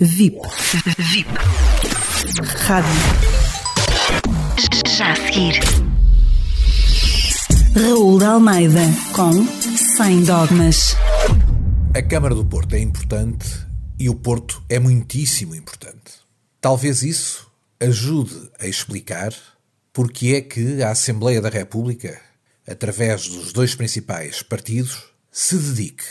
VIP. VIP. Rádio. Já a seguir. Raul de Almeida com Sem Dogmas. A Câmara do Porto é importante e o Porto é muitíssimo importante. Talvez isso ajude a explicar porque é que a Assembleia da República, através dos dois principais partidos, se dedique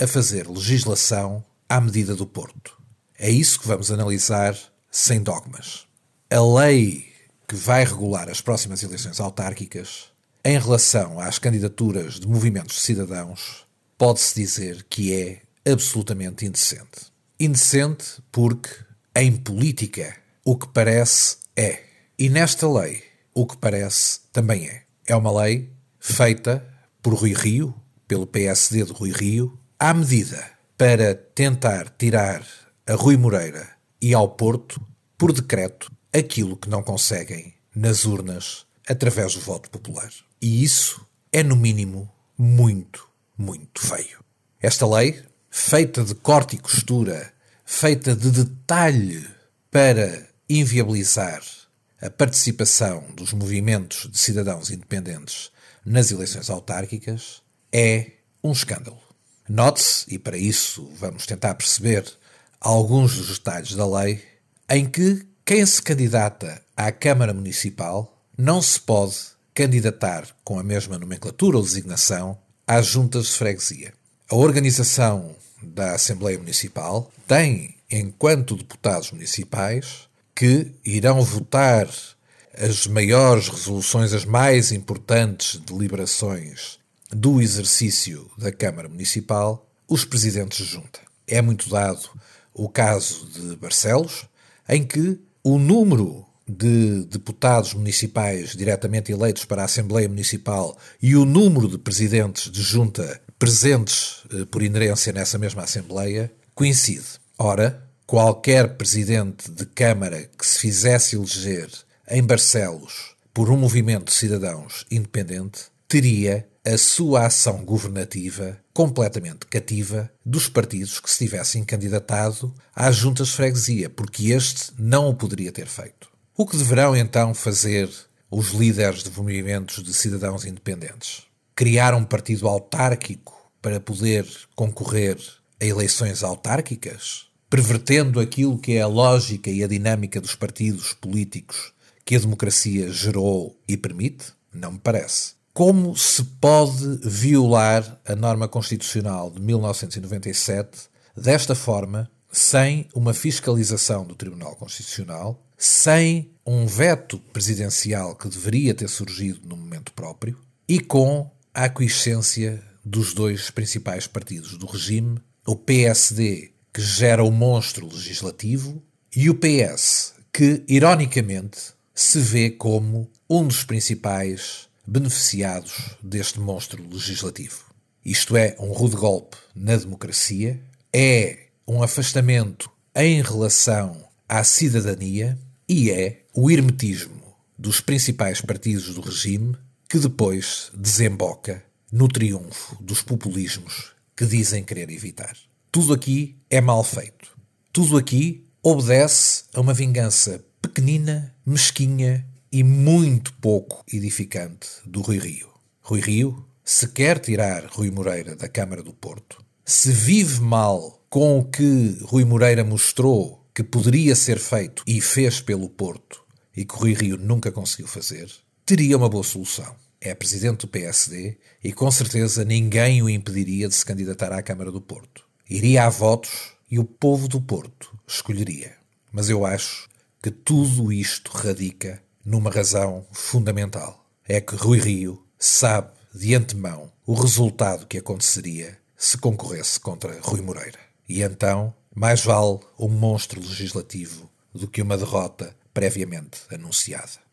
a fazer legislação à medida do Porto. É isso que vamos analisar sem dogmas. A lei que vai regular as próximas eleições autárquicas, em relação às candidaturas de movimentos de cidadãos, pode-se dizer que é absolutamente indecente. Indecente porque, em política, o que parece é. E nesta lei, o que parece também é. É uma lei feita por Rui Rio, pelo PSD de Rui Rio, à medida para tentar tirar a Rui Moreira e ao Porto, por decreto, aquilo que não conseguem nas urnas através do voto popular. E isso é, no mínimo, muito, muito feio. Esta lei, feita de corte e costura, feita de detalhe para inviabilizar a participação dos movimentos de cidadãos independentes nas eleições autárquicas, é um escândalo. Note-se, e para isso vamos tentar perceber alguns dos detalhes da lei em que quem se candidata à Câmara Municipal não se pode candidatar com a mesma nomenclatura ou designação às juntas de freguesia. A organização da Assembleia Municipal tem, enquanto deputados municipais, que irão votar as maiores resoluções, as mais importantes deliberações do exercício da Câmara Municipal, os presidentes de junta. É muito dado o caso de Barcelos, em que o número de deputados municipais diretamente eleitos para a Assembleia Municipal e o número de presidentes de junta presentes eh, por inerência nessa mesma Assembleia coincide. Ora, qualquer presidente de Câmara que se fizesse eleger em Barcelos por um movimento de cidadãos independente teria a sua ação governativa completamente cativa dos partidos que se tivessem candidatado às juntas de freguesia, porque este não o poderia ter feito. O que deverão então fazer os líderes de movimentos de cidadãos independentes? Criar um partido autárquico para poder concorrer a eleições autárquicas? Pervertendo aquilo que é a lógica e a dinâmica dos partidos políticos que a democracia gerou e permite? Não me parece. Como se pode violar a norma constitucional de 1997 desta forma, sem uma fiscalização do Tribunal Constitucional, sem um veto presidencial que deveria ter surgido no momento próprio e com a aquiescência dos dois principais partidos do regime, o PSD, que gera o monstro legislativo, e o PS, que, ironicamente, se vê como um dos principais beneficiados deste monstro legislativo. Isto é um rude golpe na democracia, é um afastamento em relação à cidadania e é o hermetismo dos principais partidos do regime que depois desemboca no triunfo dos populismos que dizem querer evitar. Tudo aqui é mal feito. Tudo aqui obedece a uma vingança pequenina, mesquinha e muito pouco edificante do Rui Rio. Rui Rio, se quer tirar Rui Moreira da Câmara do Porto, se vive mal com o que Rui Moreira mostrou que poderia ser feito e fez pelo Porto e que Rui Rio nunca conseguiu fazer, teria uma boa solução. É presidente do PSD e com certeza ninguém o impediria de se candidatar à Câmara do Porto. Iria a votos e o povo do Porto escolheria. Mas eu acho que tudo isto radica numa razão fundamental. É que Rui Rio sabe de antemão o resultado que aconteceria se concorresse contra Rui Moreira. E então, mais vale um monstro legislativo do que uma derrota previamente anunciada.